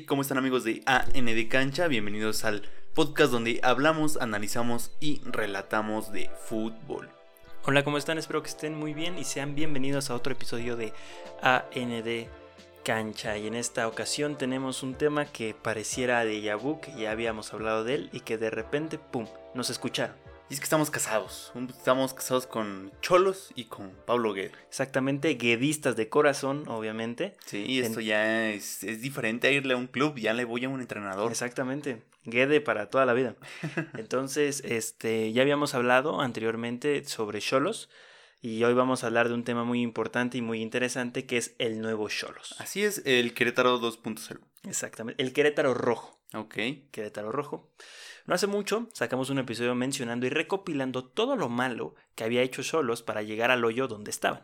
¿cómo están amigos de AND Cancha? Bienvenidos al podcast donde hablamos, analizamos y relatamos de fútbol. Hola, ¿cómo están? Espero que estén muy bien y sean bienvenidos a otro episodio de AND Cancha. Y en esta ocasión tenemos un tema que pareciera de Yabu, que ya habíamos hablado de él y que de repente, ¡pum!, nos escucharon. Y es que estamos casados. Estamos casados con Cholos y con Pablo Guede. Exactamente, guedistas de corazón, obviamente. Sí, esto ya es, diferente a irle a un club, ya le voy a un entrenador. Exactamente. Guede para toda la vida. Entonces, este, ya habíamos hablado anteriormente sobre Cholos. Y hoy vamos a hablar de un tema muy importante y muy interesante que es el nuevo Cholos. Así es, el Querétaro 2.0. Exactamente, el Querétaro rojo. Ok. Querétaro rojo. No hace mucho sacamos un episodio mencionando y recopilando todo lo malo que había hecho Solos para llegar al hoyo donde estaban.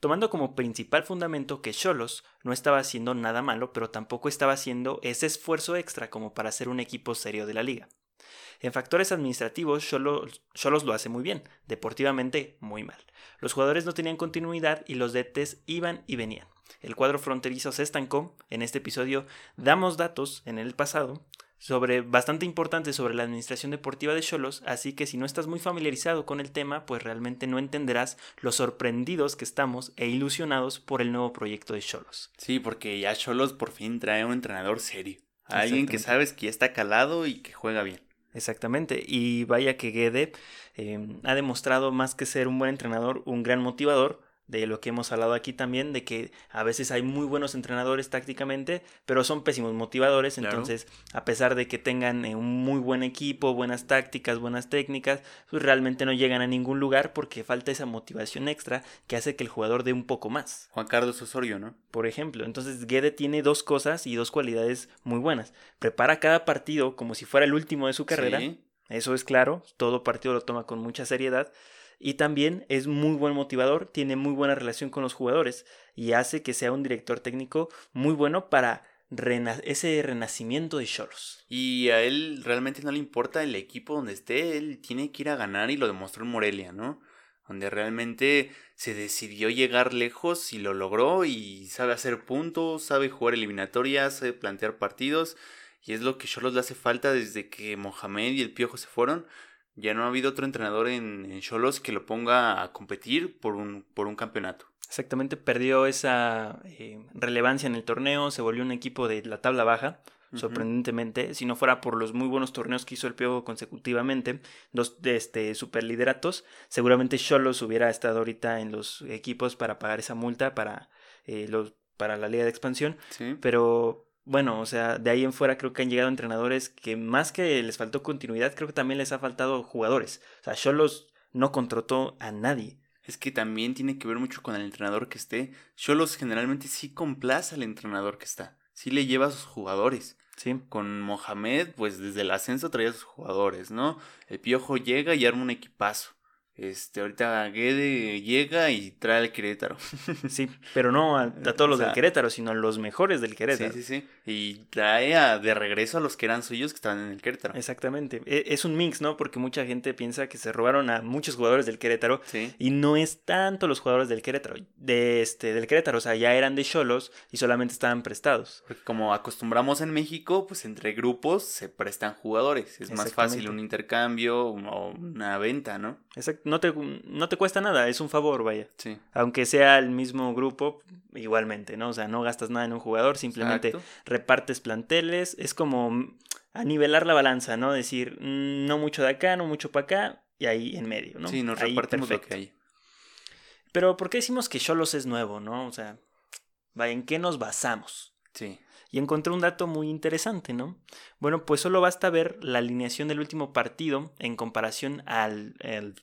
Tomando como principal fundamento que Cholos no estaba haciendo nada malo, pero tampoco estaba haciendo ese esfuerzo extra como para ser un equipo serio de la liga. En factores administrativos, Cholos lo hace muy bien, deportivamente muy mal. Los jugadores no tenían continuidad y los DTs iban y venían. El cuadro fronterizo se estancó. En este episodio damos datos en el pasado sobre bastante importante sobre la administración deportiva de Cholos, así que si no estás muy familiarizado con el tema, pues realmente no entenderás lo sorprendidos que estamos e ilusionados por el nuevo proyecto de Cholos. Sí, porque ya Cholos por fin trae un entrenador serio, alguien que sabes que ya está calado y que juega bien. Exactamente, y vaya que Guede eh, ha demostrado más que ser un buen entrenador, un gran motivador, de lo que hemos hablado aquí también, de que a veces hay muy buenos entrenadores tácticamente, pero son pésimos motivadores, entonces a pesar de que tengan eh, un muy buen equipo, buenas tácticas, buenas técnicas, pues realmente no llegan a ningún lugar porque falta esa motivación extra que hace que el jugador dé un poco más. Juan Carlos Osorio, ¿no? Por ejemplo, entonces Guede tiene dos cosas y dos cualidades muy buenas. Prepara cada partido como si fuera el último de su carrera, eso es claro, todo partido lo toma con mucha seriedad y también es muy buen motivador, tiene muy buena relación con los jugadores y hace que sea un director técnico muy bueno para ese renacimiento de Choros. Y a él realmente no le importa el equipo donde esté, él tiene que ir a ganar y lo demostró en Morelia, ¿no? Donde realmente se decidió llegar lejos y lo logró y sabe hacer puntos, sabe jugar eliminatorias, sabe plantear partidos y es lo que Cholos le hace falta desde que Mohamed y el Piojo se fueron ya no ha habido otro entrenador en Cholos que lo ponga a competir por un, por un campeonato. Exactamente, perdió esa eh, relevancia en el torneo, se volvió un equipo de la tabla baja, sorprendentemente, si no fuera por los muy buenos torneos que hizo el Piojo consecutivamente, dos de este superlideratos, seguramente Cholos hubiera estado ahorita en los equipos para pagar esa multa para eh, los para la liga de expansión, pero bueno, o sea, de ahí en fuera creo que han llegado entrenadores que más que les faltó continuidad, creo que también les ha faltado jugadores. O sea, Cholos no contrató a nadie. Es que también tiene que ver mucho con el entrenador que esté. Cholos generalmente sí complace al entrenador que está. Sí le lleva a sus jugadores. Sí. Con Mohamed, pues desde el ascenso traía a sus jugadores, ¿no? El Piojo llega y arma un equipazo. Este, ahorita Guede llega y trae al Querétaro. Sí, pero no a, todos los del Querétaro, sino a los mejores del Querétaro. Sí, sí, sí. Y trae a, de regreso a los que eran suyos que estaban en el Querétaro. Exactamente. E, es un mix, ¿no? Porque mucha gente piensa que se robaron a muchos jugadores del Querétaro. Y no es tanto los jugadores del Querétaro. De este, del Querétaro. O sea, ya eran de Cholos y solamente estaban prestados. Porque como acostumbramos en México, pues entre grupos se prestan jugadores. Es más fácil un intercambio o una venta, ¿no? Exacto no te, no te cuesta nada, es un favor, vaya. Sí. Aunque sea el mismo grupo, igualmente, ¿no? O sea, no gastas nada en un jugador, simplemente repartes planteles, es como a nivelar la balanza, ¿no? Decir, mm, no mucho de acá, no mucho para acá, y ahí en medio, ¿no? Sí, nos repartimos lo que hay. Pero ¿por qué decimos que Cholos es nuevo, no? O sea, vaya, ¿en qué nos basamos? Sí y encontré un dato muy interesante, ¿no? Bueno, pues solo basta ver la alineación del último partido en comparación al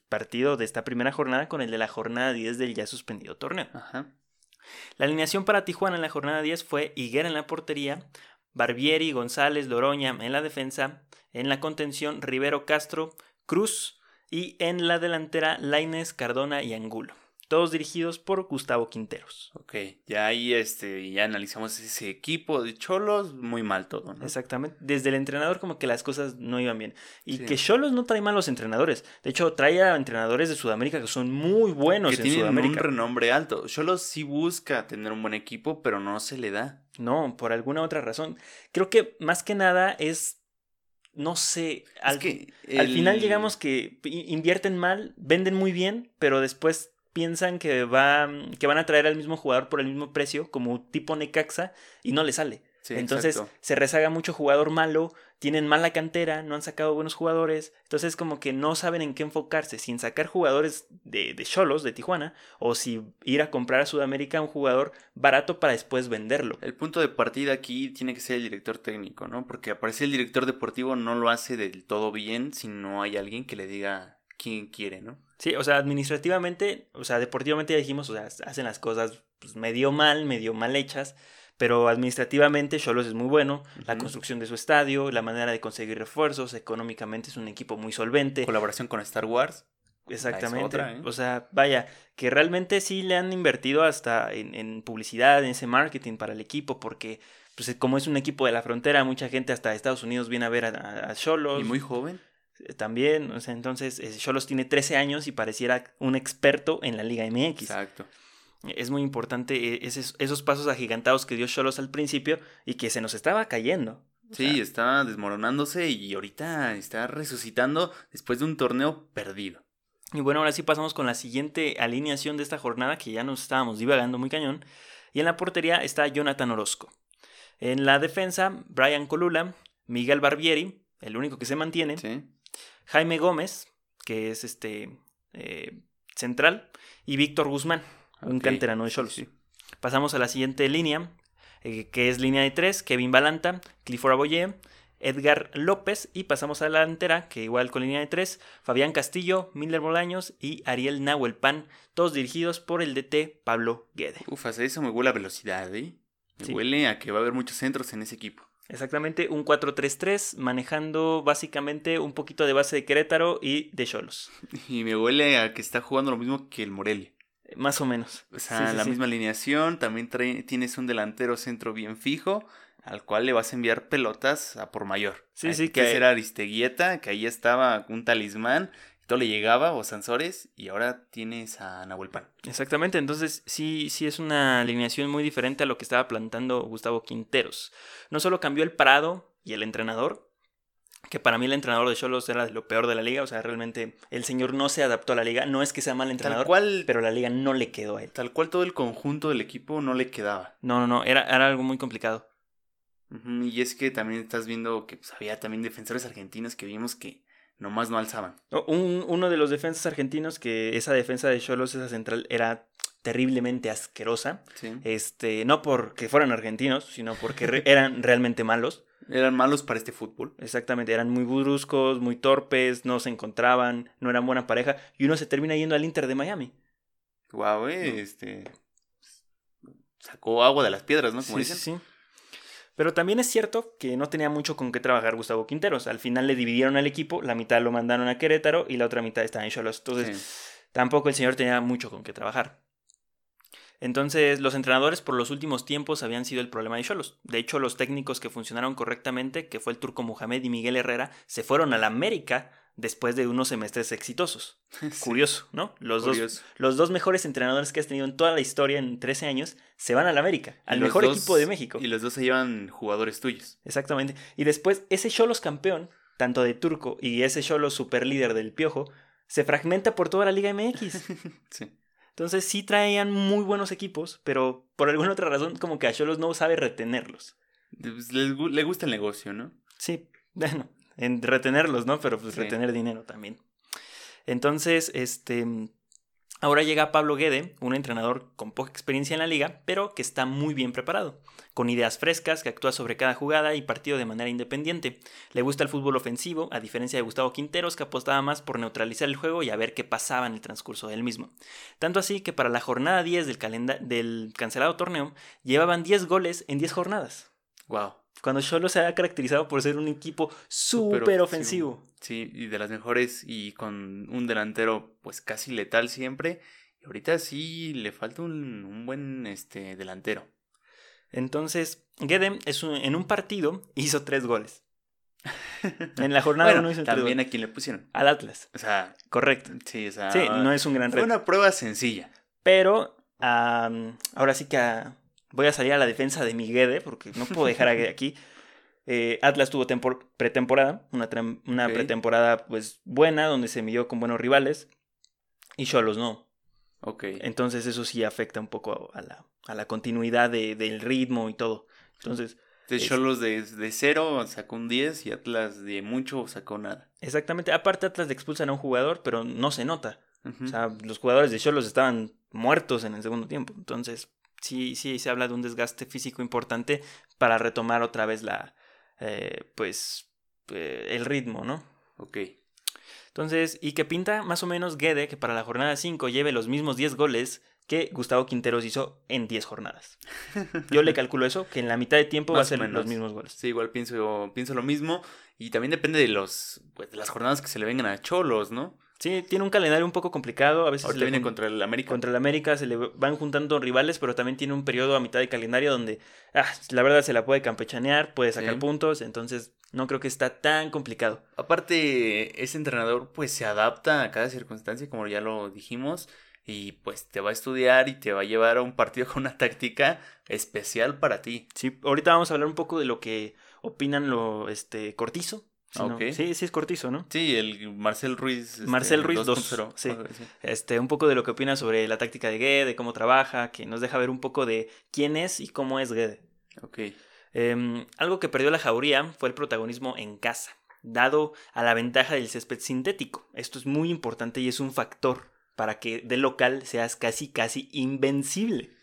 partido de esta primera jornada con el de la jornada 10 del ya suspendido torneo. La alineación para Tijuana en la jornada 10 fue Higuera en la portería, Barbieri, González, Loroña en la defensa, en la contención Rivero Castro, Cruz y en la delantera Laines, Cardona y Angulo. Todos dirigidos por Gustavo Quinteros. Ok, ya ahí este, ya analizamos ese equipo de Cholos, muy mal todo, ¿no? Exactamente. Desde el entrenador como que las cosas no iban bien. Y Sí. que Cholos no trae malos entrenadores. De hecho, trae a entrenadores de Sudamérica que son muy buenos que en tienen un Sudamérica. renombre alto. Cholos sí busca tener un buen equipo, pero no se le da. No, por alguna otra razón. Creo que más que nada es, no sé, al, es que al final llegamos que invierten mal, venden muy bien, pero después piensan que, va, que van a traer al mismo jugador por el mismo precio, como tipo Necaxa, y no le sale. Sí, Entonces exacto. se rezaga mucho jugador malo, tienen mala cantera, no han sacado buenos jugadores, entonces como que no saben en qué enfocarse, si en sacar jugadores de de Cholos, de Tijuana, o si ir a comprar a Sudamérica un jugador barato para después venderlo. El punto de partida aquí tiene que ser el director técnico, ¿no? Porque aparece el director deportivo no lo hace del todo bien si no hay alguien que le diga quién quiere, ¿no? Sí, o sea, administrativamente, o sea, deportivamente ya dijimos, o sea, hacen las cosas pues, medio mal, medio mal hechas, pero administrativamente Cholos es muy bueno, la construcción de su estadio, la manera de conseguir refuerzos, económicamente es un equipo muy solvente. Colaboración con Star Wars. Exactamente. otra, ¿eh? O sea, vaya, que realmente sí le han invertido hasta en, en publicidad, en ese marketing para el equipo, porque pues como es un equipo de la frontera, mucha gente hasta de Estados Unidos viene a ver a, a Cholos. Y muy joven. También, o sea, entonces eh, Cholos tiene 13 años y pareciera un experto en la Liga MX. Exacto. Es muy importante eh, esos, esos pasos agigantados que dio Cholos al principio y que se nos estaba cayendo. O Sí, sea, está desmoronándose y ahorita está resucitando después de un torneo perdido. Y bueno, ahora sí pasamos con la siguiente alineación de esta jornada, que ya nos estábamos divagando muy cañón. Y en la portería está Jonathan Orozco. En la defensa, Brian Colula, Miguel Barbieri, el único que se mantiene, Sí. Jaime Gómez, que es este eh, central, y Víctor Guzmán, un canterano de Cholos. sí. Pasamos a la siguiente línea, eh, que es línea de tres, Kevin Balanta, Clifford Aboye, Edgar López, y pasamos a la delantera, que igual con línea de tres, Fabián Castillo, Miller Bolaños y Ariel Nahuelpan, todos dirigidos por el DT Pablo Guede. Ufas, eso me huele a velocidad, ¿eh? Me Sí. huele a que va a haber muchos centros en ese equipo. Exactamente, un 4-3-3, manejando básicamente un poquito de base de Querétaro y de Cholos. Y me huele a que está jugando lo mismo que el Morelia. Más o menos. O sea, Sí, sí, la sí. misma alineación, también trae- tienes un delantero centro bien fijo, al cual le vas a enviar pelotas a por mayor. Sí, sí, que- que era Aristeguieta, que ahí estaba un talismán, todo le llegaba, o Sansores, y ahora tienes a Nahuel Pan. Exactamente, entonces sí, sí es una alineación muy diferente a lo que estaba plantando Gustavo Quinteros. No solo cambió el parado y el entrenador, que para mí el entrenador de Cholos era lo peor de la liga, o sea, realmente el señor no se adaptó a la liga, no es que sea mal Tal entrenador, cual, pero la liga no le quedó a él. tal cual todo el conjunto del equipo no le quedaba. No, no, no, era, era algo muy complicado. Y es que también estás viendo que pues, había también defensores argentinos que vimos que nomás no alzaban. Un- uno de los defensas argentinos, que esa defensa de Cholos, esa central, era terriblemente asquerosa. ¿sí? Este, no porque fueran argentinos, sino porque re- eran realmente malos. Eran malos para este fútbol. Exactamente, eran muy bruscos, muy torpes, no se encontraban, no eran buena pareja. Y uno se termina yendo al Inter de Miami. Guau, eh, este. Sacó agua de las piedras, ¿no? Como Sí, dicen. sí, sí. Pero también es cierto que no tenía mucho con qué trabajar Gustavo Quinteros. Al final le dividieron al equipo, la mitad lo mandaron a Querétaro y la otra mitad estaba en Cholos. Entonces, Sí. tampoco el señor tenía mucho con qué trabajar. Entonces, los entrenadores por los últimos tiempos habían sido el problema de Cholos. De hecho, los técnicos que funcionaron correctamente, que fue el turco Mohamed y Miguel Herrera, se fueron a la América después de unos semestres exitosos. Sí, Curioso, ¿no? Los dos, los dos mejores entrenadores que has tenido en toda la historia en 13 años se van a la América, al mejor dos- equipo de México. Y los dos se llevan jugadores tuyos. Exactamente. Y después, ese Cholos campeón, tanto de Turco y ese Cholos super líder del Piojo, se fragmenta por toda la Liga MX. Sí. Entonces sí traían muy buenos equipos, pero por alguna otra razón como que a Cholos no sabe retenerlos. Pues, le gusta el negocio, ¿no? Sí, bueno, en retenerlos, ¿no? Pero pues Sí. retener dinero también. Entonces, este... Ahora llega Pablo Guede, un entrenador con poca experiencia en la liga, pero que está muy bien preparado, con ideas frescas, que actúa sobre cada jugada y partido de manera independiente. Le gusta el fútbol ofensivo, a diferencia de Gustavo Quinteros, que apostaba más por neutralizar el juego y a ver qué pasaba en el transcurso del mismo. Tanto así que para la jornada 10 del, del cancelado torneo, llevaban 10 goles en 10 jornadas. Wow. Cuando Cholo se ha caracterizado por ser un equipo súper ofensivo. Sí, y de las mejores y con un delantero pues casi letal siempre. Y ahorita sí le falta un, un buen este, delantero. Entonces, Guede es un- en un partido hizo tres goles. En la jornada Bueno, uno hizo tres también goles. a quién le pusieron. Al Atlas. O sea, Correcto. sí, o sea. Sí, no es un gran fue reto. una prueba sencilla. Pero ahora sí que ah, voy a salir a la defensa de mi Guede, porque no puedo dejar a Guede aquí. Eh, Atlas tuvo tempor- pretemporada, una, una pretemporada pues buena, donde se midió con buenos rivales. Y Cholos no. Ok. Entonces eso sí afecta un poco a la, a la continuidad de- del ritmo y todo. Entonces, es- Cholos de, de cero sacó un 10 y Atlas de mucho sacó nada. exactamente. Aparte Atlas le expulsan a un jugador, pero no se nota. O sea, los jugadores de Cholos estaban muertos en el segundo tiempo. Entonces, sí, sí se habla de un desgaste físico importante para retomar otra vez la, eh, pues, eh, el ritmo, ¿no? ok. Entonces, y que pinta más o menos Guede que para la jornada 5 lleve los mismos 10 goles que Gustavo Quinteros hizo en 10 jornadas. Yo le calculo eso, que en la mitad de tiempo va a ser los mismos goles. Sí, igual pienso, pienso lo mismo. Y también depende de los pues, de las jornadas que se le vengan a Cholos, ¿no? Sí, tiene un calendario un poco complicado. A veces se Ahorita le viene contra el América. contra el América se le van juntando rivales, pero también tiene un periodo a mitad de calendario donde, ah, la verdad, se la puede campechanear, puede sacar Sí. puntos, entonces no creo que está tan complicado. Aparte, ese entrenador pues se adapta a cada circunstancia, como ya lo dijimos, y pues te va a estudiar y te va a llevar a un partido con una táctica especial para ti. Sí, ahorita vamos a hablar un poco de lo que opinan lo, este, Cortizo. Sí, ¿no? Ok. sí, sí es Cortizo, ¿no? Sí, el Marcel Ruiz. este, Marcel Ruiz 2.0. 2, sí. Este, un poco de lo que opina sobre la táctica de Guede, de cómo trabaja, que nos deja ver un poco de quién es y cómo es Guede. Ok. Em, algo que perdió la jauría fue el protagonismo en casa, dado a la ventaja del césped sintético. Esto es muy importante y es un factor para que de local seas casi, casi invencible.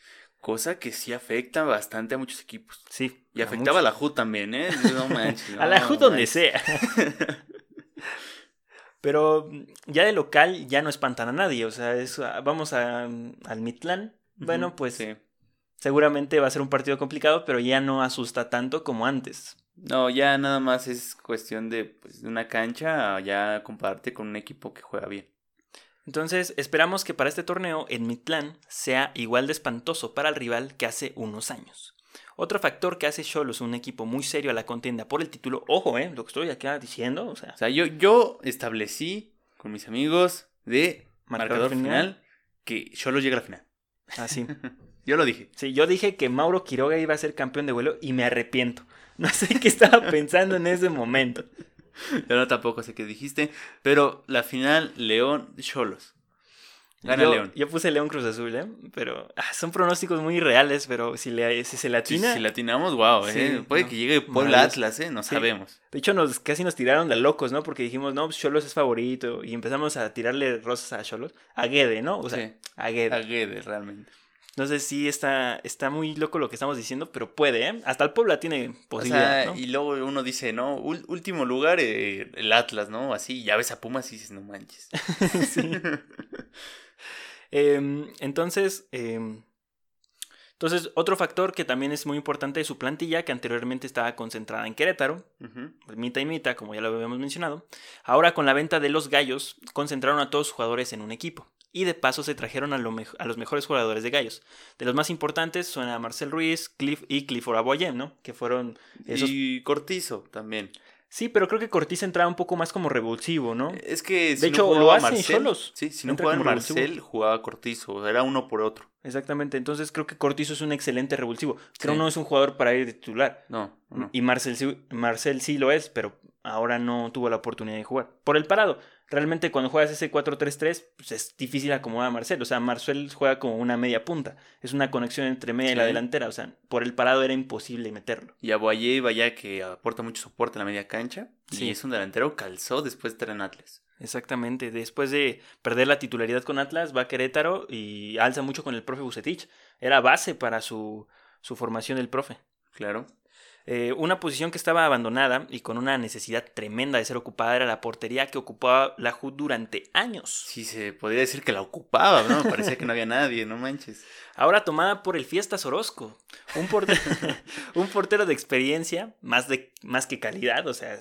Cosa que sí afecta bastante a muchos equipos. Sí. Y afectaba a la JU también, ¿eh? No manches. a la JUT donde manches. sea. Pero mm, ya de local ya no espantan a nadie. O sea, es, ah, vamos a, mm, al Mitlán. Bueno, pues sí. seguramente va a ser un partido complicado, pero ya no asusta tanto como antes. No, ya nada más es cuestión de, pues, una cancha a ya compararte con un equipo que juega bien. Entonces, esperamos que para este torneo el Mitlán sea igual de espantoso para el rival que hace unos años. Otro factor que hace Cholos un equipo muy serio a la contienda por el título, ojo, eh, lo que estoy acá diciendo, o sea, O sea, yo, yo establecí con mis amigos de Marcador marcador, final. final, que Cholo llega a la final. así. Yo lo dije. Sí, yo dije que Mauro Quiroga iba a ser campeón de vuelo y me arrepiento. No sé qué estaba pensando en ese momento. Yo no tampoco sé qué dijiste. Pero la final, León, Cholos. Gana yo, León. Yo puse León Cruz Azul, ¿eh? Pero ah, son pronósticos muy reales, pero si, le, si se le Si, si latinamos, wow, ¿eh? Sí, Puede no. que llegue Puebla. Atlas, ¿eh? No Sí. sabemos. De hecho, nos, casi nos tiraron de locos, ¿no? Porque dijimos, no, pues Cholos es favorito. Y empezamos a tirarle rosas a Cholos. A Guede, ¿no? O sea, Sí. a Guede. A Guedes, realmente. Entonces sí está, está muy loco lo que estamos diciendo, pero puede, ¿eh? Hasta el Puebla tiene O posibilidad, sea, ¿no? y luego uno dice, ¿no? Último lugar, eh, el Atlas, ¿no? Así, ya ves a Pumas y dices, no manches. Sí. Em, entonces, em, entonces, otro factor que también es muy importante es su plantilla, que anteriormente estaba concentrada en Querétaro, Ujú. mitad y mitad, como ya lo habíamos mencionado. Ahora con la venta de los gallos, concentraron a todos sus jugadores en un equipo. Y de paso se trajeron a, lo a los mejores jugadores de gallos. De los más importantes son a Marcel Ruiz, Cliff y Clifford Aboyem, ¿no? Que fueron esos... Y Cortizo también. Sí, pero creo que Cortiz entraba un poco más como revulsivo, ¿no? Es que si De no hecho, lo hacen Marcel, solos. Sí, si no jugaba revulsivo. Marcel, jugaba Cortizo. Era uno por otro. Exactamente, entonces creo que Cortizo es un excelente revulsivo. Creo Sí. no es un jugador para ir de titular. No, no. Y Marcel, Marcel sí lo es, pero ahora no tuvo la oportunidad de jugar. Por el parado. Realmente cuando juegas ese 4-3-3, pues es difícil acomodar a Marcel. O sea, Marcel juega como una media punta. Es una conexión entre media y la delantera. O sea, por el parado era imposible meterlo. Y a Boye, vaya que aporta mucho soporte en la media cancha. Sí. Y es un delantero calzó después de estar en Atlas. Exactamente. Después de perder la titularidad con Atlas, va a Querétaro y alza mucho con el profe Bucetich. Era base para su, su formación del profe. Claro. Eh, una posición que estaba abandonada y con una necesidad tremenda de ser ocupada era la portería que ocupaba la JUT durante años. Sí, se podría decir que la ocupaba, ¿no? Parecía que no había nadie, no manches. Ahora tomada por el Fiestas Orozco, un portero, un portero de experiencia, más, de, más que calidad, o sea,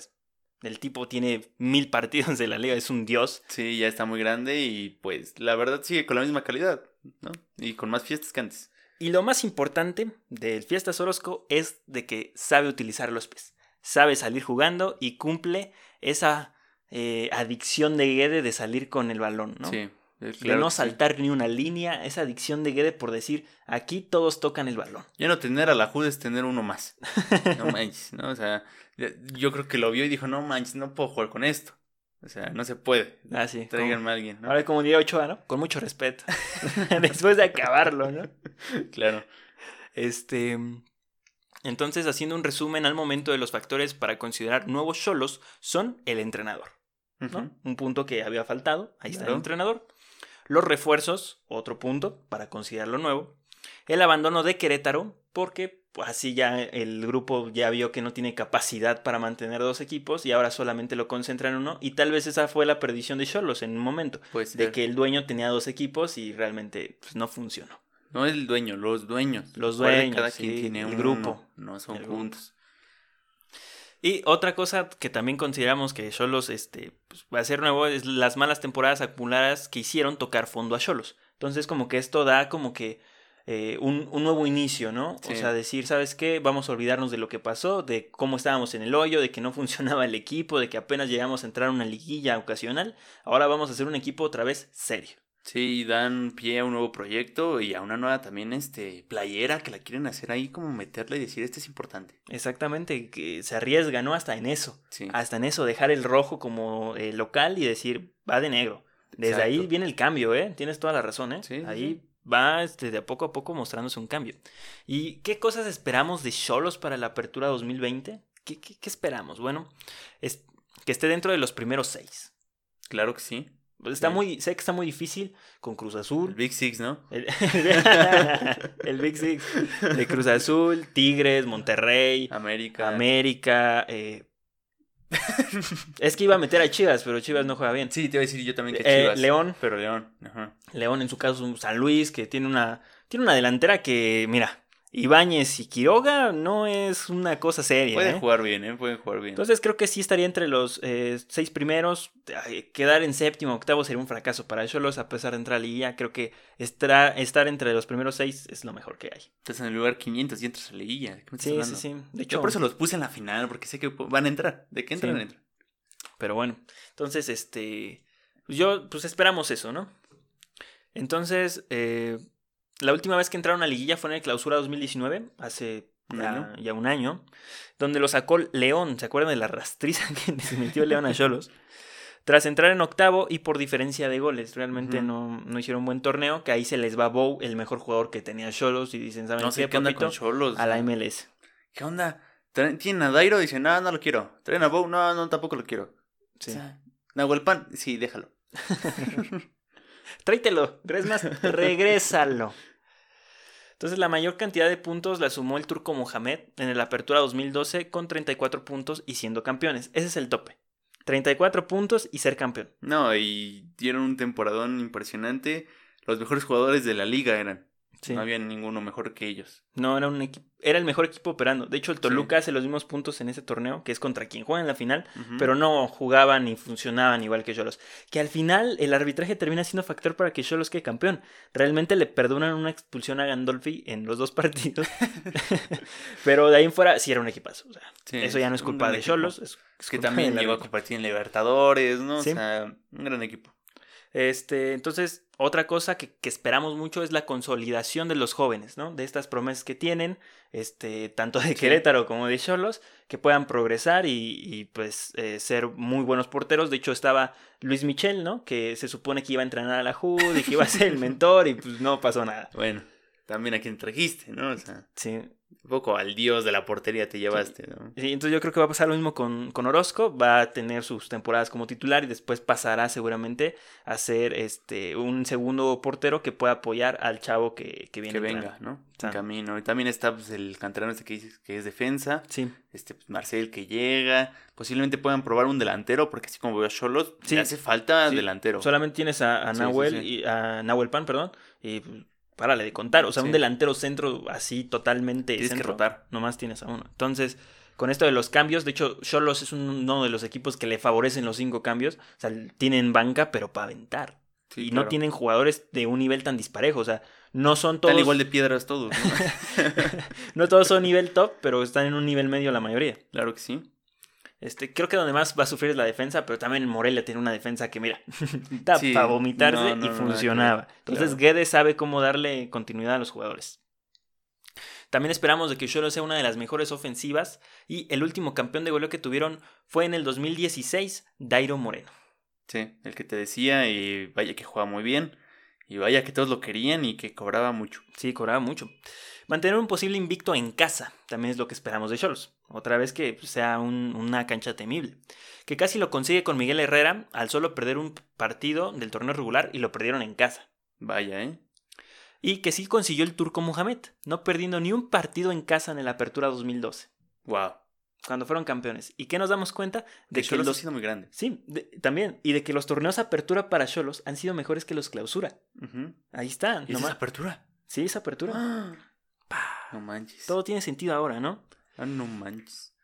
el tipo tiene mil partidos de la liga, es un dios. Sí, ya está muy grande y pues la verdad sigue con la misma calidad, ¿no? Y con más fiestas que antes. Y lo más importante del Fiestas Orozco es de que sabe utilizar los pies. Sabe salir jugando y cumple esa eh, adicción de Guede de salir con el balón, ¿no? Sí. de no saltar ni una línea, esa adicción de Guede por decir, aquí todos tocan el balón. Ya no tener a la Jude es tener uno más. No manches, ¿no? O sea, yo creo que lo vio y dijo, no manches, no puedo jugar con esto. O sea, no se puede. Ah, sí. Tráiganme a alguien, ¿no? Ahora, como diría Ochoa, ¿no? Con mucho respeto. Después de acabarlo, ¿no? Claro. Este. Entonces, haciendo un resumen al momento de los factores para considerar nuevos solos, son el entrenador. ¿no? Un punto que había faltado. Ahí está el entrenador. Los refuerzos, otro punto para considerarlo nuevo. El abandono de Querétaro, porque pues así ya el grupo ya vio que no tiene capacidad para mantener dos equipos y ahora solamente lo concentra en uno. Y tal vez esa fue la perdición de Cholos en un momento. de que el dueño tenía dos equipos y realmente pues, no funcionó. No es el dueño, los dueños. Los dueños. Cada quien tiene un grupo. No son juntos. Y otra cosa que también consideramos que Cholos este, pues, va a ser nuevo es las malas temporadas acumuladas que hicieron tocar fondo a Cholos. Entonces como que esto da como que eh, un, nuevo inicio, ¿no? O sea, decir, ¿sabes qué? Vamos a olvidarnos de lo que pasó, de cómo estábamos en el hoyo, de que no funcionaba el equipo, de que apenas llegamos a entrar a una liguilla ocasional. Ahora vamos a hacer un equipo otra vez serio. Sí, dan pie a un nuevo proyecto y a una nueva también este playera que la quieren hacer ahí como meterla y decir este es importante. Exactamente, que se arriesga, ¿no? Hasta en eso. Hasta en eso, dejar el rojo como eh, local y decir va de negro. Desde ahí viene el cambio, ¿eh? Tienes toda la razón, ¿eh? Sí, ahí va este, de a poco a poco mostrándose un cambio. ¿Y qué cosas esperamos de Cholos para la apertura 2020? ¿Qué, qué, qué esperamos? Bueno, es que esté dentro de los primeros seis. Claro que sí. Está muy, sé que está muy difícil con Cruz Azul. El Big Six, ¿no? El, el Big Six. De Cruz Azul, Tigres, Monterrey. América. América. Eh, es que iba a meter a Chivas, pero Chivas no juega bien. Sí, te iba a decir yo también que eh, Chivas. León. Pero León. León, en su caso, San Luis, que tiene una, tiene una delantera que, mira, Ibáñez y Quiroga no es una cosa seria. Pueden ¿eh? jugar bien, ¿eh? Pueden jugar bien. Entonces creo que sí estaría entre los eh, seis primeros. Quedar en séptimo, octavo sería un fracaso para Cholos, a pesar de entrar a Liguilla. Creo que estar, estar entre los primeros seis es lo mejor que hay. Estás en el lugar 500 y entras a Liguilla. ¿Qué me sí, sí, sí. De hecho, Yo por eso los puse en la final, porque sé que van a entrar. ¿De qué entran? Entran. Pero bueno, entonces, este. Yo, pues esperamos eso, ¿no? Entonces, eh, la última vez que entraron a liguilla fue en el clausura 2019, hace ya, un año, donde lo sacó León. ¿Se acuerdan de la rastriza que se metió León a Cholos? Tras entrar en octavo y por diferencia de goles, realmente no, no, hicieron un buen torneo, que ahí se les va Bow, el mejor jugador que tenía Cholos, y dicen, ¿saben no sé qué, onda con Cholos? A la MLS. ¿Qué onda? Tienen a Dairo, dicen, no, no lo quiero. Traen a Bow, no, no, tampoco lo quiero. Sí. Nahuel sí, déjalo. Tráitelo, más, regrésalo. Entonces la mayor cantidad de puntos la sumó el turco Mohamed en el Apertura 2012 con 34 puntos y siendo campeones. Ese es el tope. 34 puntos y ser campeón. No, y dieron un temporadón impresionante. Los mejores jugadores de la liga eran. No había ninguno mejor que ellos. No, era un equipo, era el mejor equipo operando. De hecho, el Toluca hace los mismos puntos en ese torneo, que es contra quien juega en la final, pero no jugaban ni funcionaban igual que Cholos. Que al final el arbitraje termina siendo factor para que Cholos quede campeón. Realmente le perdonan una expulsión a Gandolfi en los dos partidos. pero de ahí en fuera sí era un equipazo. eso ya no es culpa de Cholos. Es, que también llegó a compartir en Libertadores, ¿no? O sea, un gran equipo. Este, entonces, otra cosa que, esperamos mucho es la consolidación de los jóvenes, ¿no? De estas promesas que tienen, este, tanto de Querétaro como de Cholos, que puedan progresar y, pues eh, ser muy buenos porteros. De hecho, estaba Luis Michel, ¿no? Que se supone que iba a entrenar a la JUD y que iba a ser el mentor y pues no pasó nada. Bueno, también a quien trajiste, ¿no? O sea, sí. Un poco al dios de la portería te llevaste, ¿no? Sí, entonces yo creo que va a pasar lo mismo con, con, Orozco. Va a tener sus temporadas como titular y después pasará seguramente a ser este un segundo portero que pueda apoyar al chavo que, que viene. Que venga, ¿no? En camino. Y también está pues, el canterano este que dices que es defensa. Sí. Este pues, Marcel que llega. Posiblemente puedan probar un delantero, porque así como veo a Cholos, sí. hace falta delantero. Solamente tienes a, Nahuel y a Nahuel Pan, perdón. Y pues, párale de contar. O sea, un delantero centro así totalmente tienes centro. que rotar. Nomás tienes a uno. Entonces, con esto de los cambios. De hecho, Cholos es uno de los equipos que le favorecen los cinco cambios. O sea, tienen banca, pero para aventar. Sí, y claro. no tienen jugadores de un nivel tan disparejo. O sea, no son todos. Están igual de piedras todos. ¿no? no todos son nivel top, pero están en un nivel medio la mayoría. claro que sí. Este, creo que donde más va a sufrir es la defensa, pero también Morelia tiene una defensa que, mira, Sí, para vomitarse no, no, y no, funcionaba. Entonces, claro. Guedes sabe cómo darle continuidad a los jugadores. También esperamos de que Cholos sea una de las mejores ofensivas y el último campeón de goleo que tuvieron fue en el 2016, Dairo Moreno. Sí, el que te decía y vaya que juega muy bien. Y vaya que todos lo querían y que cobraba mucho. Sí, cobraba mucho. Mantener un posible invicto en casa también es lo que esperamos de Cholos. Otra vez que sea un- una cancha temible. Que casi lo consigue con Miguel Herrera al solo perder un partido del torneo regular y lo perdieron en casa. Vaya, ¿eh? Y que sí consiguió el Turco Mohamed, no perdiendo ni un partido en casa en la Apertura 2012, Wow. cuando fueron campeones. ¿Y qué nos damos cuenta? De De que Cholos los... ha sido muy grande. Sí, de- también. Y de que los torneos Apertura para Cholos han sido mejores que los Clausura. Ahí está. ¿Y esa es nomás- apertura? Sí, es Apertura. ¡Ah! No manches. Todo tiene sentido ahora, ¿no? Ah, no manches.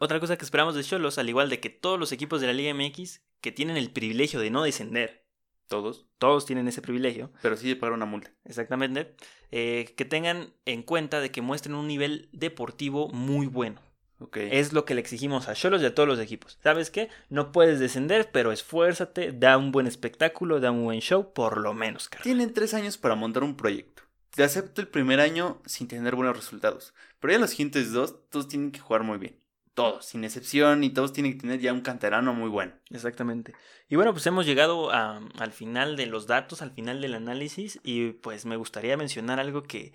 Otra cosa que esperamos de Cholos, al igual de que todos los equipos de la Liga MX que tienen el privilegio de no descender, Todos. todos tienen ese privilegio, Pero sí de pagar una multa. exactamente, eh, que tengan en cuenta de que muestren un nivel deportivo muy bueno. Ok. Es lo que le exigimos a Cholos y a todos los equipos. ¿Sabes qué? No puedes descender, pero esfuérzate, da un buen espectáculo, da un buen show, por lo menos, carnal. Tienen tres años para montar un proyecto. Te acepto el primer año sin tener buenos resultados. Pero ya los siguientes dos, todos tienen que jugar muy bien. Todos, sin excepción, y todos tienen que tener ya un canterano muy bueno. Exactamente. Y bueno, pues hemos llegado al final de los datos, al final del análisis, y pues me gustaría mencionar algo que,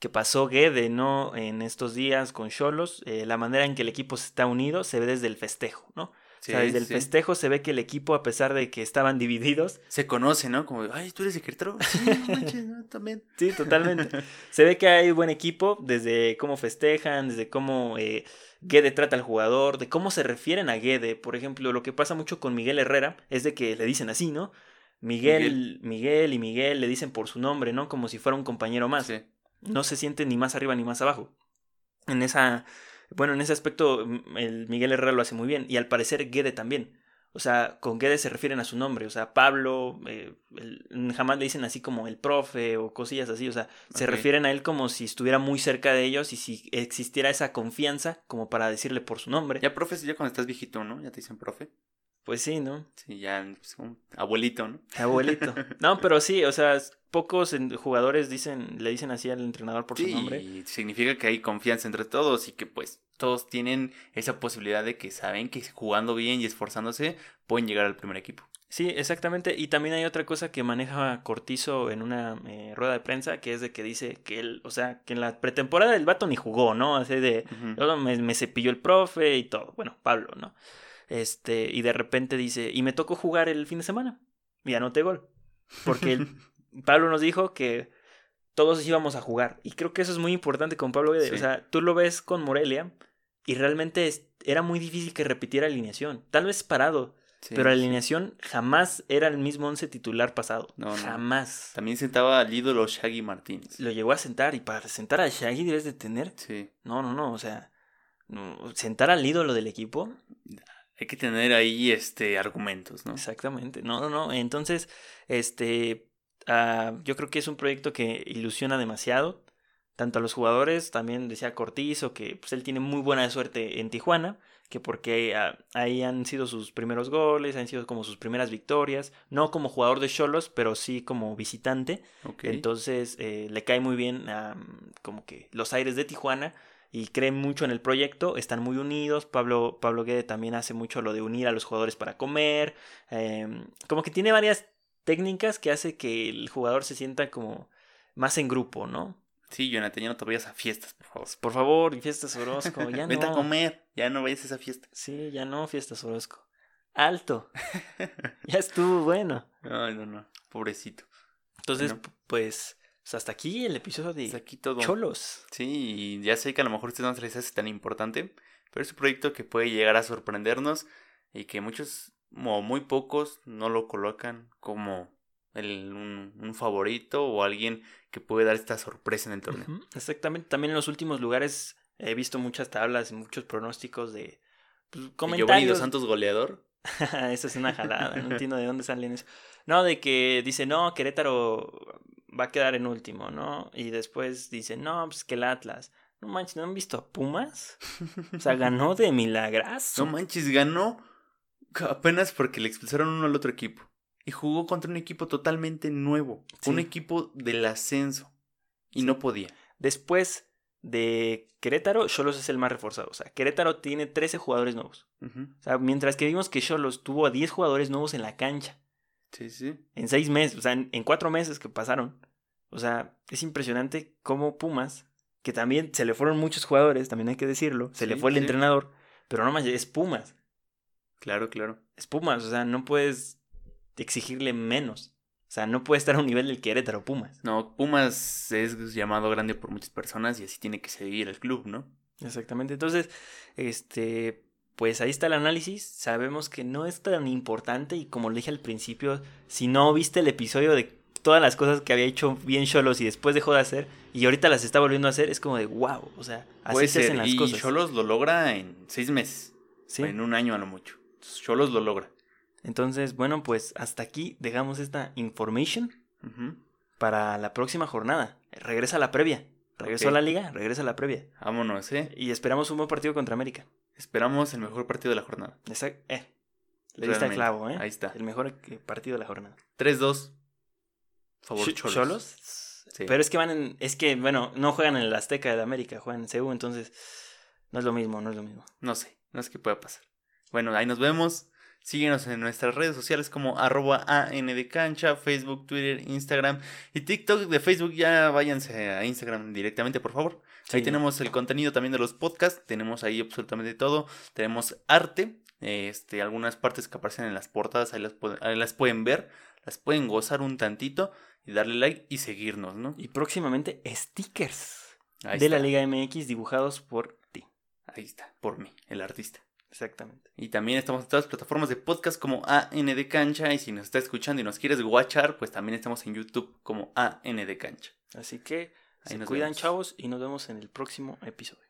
que pasó Guede, ¿no? En estos días con Cholos, eh, la manera en que el equipo está unido se ve desde el festejo, ¿no? Sí, o sea, desde el festejo se ve que el equipo, a pesar de que estaban divididos, Se conoce, ¿no? Como, ay, tú eres Querétaro. Sí, no manches, ¿no? También. Sí, totalmente. Se ve que hay buen equipo desde cómo festejan, desde cómo eh, Guede trata al jugador, de cómo se refieren a Guede. Por ejemplo, lo que pasa mucho con Miguel Herrera es de que le dicen así, ¿no? Miguel, Miguel, y Miguel le dicen por su nombre, ¿no? Como si fuera un compañero más. Sí. No se siente ni más arriba ni más abajo. En esa, bueno, en ese aspecto el Miguel Herrera lo hace muy bien y al parecer Guede también. O sea, con Guede se refieren a su nombre. O sea, Pablo, eh, el- jamás le dicen así como el profe o cosillas así. O sea, se refieren a él como si estuviera muy cerca de ellos y si existiera esa confianza como para decirle por su nombre. Ya, profe, ya cuando estás viejito, ¿no? Ya te dicen profe. Pues sí, ¿no? Sí, ya, pues, un abuelito, ¿no? Abuelito. No, pero sí, o sea, pocos jugadores dicen, le dicen así al entrenador por su nombre. y significa que hay confianza entre todos y que pues todos tienen esa posibilidad de que saben que jugando bien y esforzándose pueden llegar al primer equipo. Sí, exactamente. Y también hay otra cosa que maneja Cortizo en una eh, rueda de prensa, que es de que dice que él, o sea, que en la pretemporada el vato ni jugó, ¿no? Así de, Ujú. "Yo me, me cepilló el profe y todo. Bueno, Pablo, ¿no? Este, y de repente dice, y me tocó jugar el fin de semana. Y anoté gol. Porque el- Pablo nos dijo que todos íbamos a jugar. Y creo que eso es muy importante con Pablo Guede. O sea, tú lo ves con Morelia y realmente era muy difícil que repitiera alineación. Tal vez parado. Sí, Pero la sí. alineación jamás era el mismo once titular pasado. No, no. Jamás. También sentaba al ídolo Shaggy Martínez. Lo llegó a sentar y para sentar a Shaggy debes de tener... Sí. No, no, no, o sea... no, sentar al ídolo del equipo. Hay que tener ahí este argumentos, ¿no? Exactamente. No, no, no. Entonces, este... ah, yo creo que es un proyecto que ilusiona demasiado. Tanto a los jugadores, también decía Cortizo que pues, él tiene muy buena suerte en Tijuana, que porque ah, ahí han sido sus primeros goles, han sido como sus primeras victorias, no como jugador de Cholos, pero sí como visitante. Entonces eh, le cae muy bien a, como que los aires de Tijuana y creen mucho en el proyecto, están muy unidos. Pablo, Pablo Guede también hace mucho lo de unir a los jugadores para comer. em, como que tiene varias técnicas que hace que el jugador se sienta como más en grupo, ¿no? Sí, Jonathan, ya no te vayas a fiestas, por favor. Por favor, fiestas Orozco, ya Vete a no. comer, ya no vayas a esa fiesta. Sí, ya no, fiestas Orozco. Alto. ya estuvo bueno. Ay, no, no, pobrecito. Entonces, Bueno. pues, pues, hasta aquí el episodio de aquí todo. Cholos. Sí, y ya sé que a lo mejor a ustedes no se les hace tan importante, pero es un proyecto que puede llegar a sorprendernos y que muchos, o muy pocos, no lo colocan como el, un, un favorito o alguien que puede dar esta sorpresa en el torneo. Exactamente. También en los últimos lugares He visto muchas tablas y muchos pronósticos de pues, ¿Y Giovanni comentarios. Dos Santos goleador. Esa es una jalada, no entiendo de dónde salen eso. No, de que dice, no, Querétaro va a quedar en último, ¿no? Y después dice, no, pues que el Atlas. No manches, ¿no han visto a Pumas? O sea, ganó de milagrazo. No manches, ganó apenas porque le expulsaron uno al otro equipo. Y jugó contra un equipo totalmente nuevo. Sí. Un equipo del ascenso. Y no podía. Después de Querétaro, Cholos es el más reforzado. O sea, Querétaro tiene 13 jugadores nuevos. O sea, mientras que vimos que Cholos tuvo a 10 jugadores nuevos en la cancha. Sí, sí. En 6 meses, o sea, en, en 4 meses que pasaron. O sea, es impresionante cómo Pumas, que también se le fueron muchos jugadores, también hay que decirlo, se le fue el sí. entrenador, pero no más, es Pumas. Claro, claro. Es Pumas, o sea, no puedes exigirle menos. O sea, no puede estar a un nivel del Querétaro Pumas. No, Pumas es llamado grande por muchas personas y así tiene que seguir el club, ¿no? Exactamente. Entonces, este, pues ahí está el análisis. Sabemos que no es tan importante y como le dije al principio, si no viste el episodio de todas las cosas que había hecho bien Cholos y después dejó de hacer y ahorita las está volviendo a hacer, es como de wow, o sea, así se hacen ser. las Y cosas. Cholos lo logra en seis meses. ¿sí? En un año a lo mucho. Cholos lo logra. Entonces, bueno, pues hasta aquí dejamos esta information para la próxima jornada. Regresa a la previa. Regresó a la liga, regresa a la previa. Vámonos, ¿eh? Y esperamos un buen partido contra América. Esperamos el mejor partido de la jornada. Exacto. Eh, le diste Realmente. clavo, ¿eh? Ahí está. El mejor partido de la jornada. 3-2. Favor Ch- Cholos. ¿Cholos? Sí. Pero es que van en. Es que, bueno, no juegan en el Azteca de América, juegan en CU, entonces. No es lo mismo, no es lo mismo. No sé, no es que pueda pasar. Bueno, ahí nos vemos. Síguenos en nuestras redes sociales como arroba AN de cancha, Facebook, Twitter, Instagram y TikTok. De Facebook ya váyanse a Instagram directamente, por favor. Ahí tenemos el contenido también de los podcasts. Tenemos ahí absolutamente todo. Tenemos arte. Este, algunas partes que aparecen en las portadas. Ahí las, ahí las pueden ver. Las pueden gozar un tantito. Y darle like y seguirnos, ¿no? Y próximamente stickers Ahí de está. la Liga MX dibujados por ti. Ahí está, por mí, el artista. Exactamente. Y también estamos en todas las plataformas de podcast como AN de Cancha. Y si nos está escuchando y nos quieres guachar, pues también estamos en YouTube como AN de Cancha. Así que Ahí se nos cuidan, vemos. chavos, y nos vemos en el próximo episodio.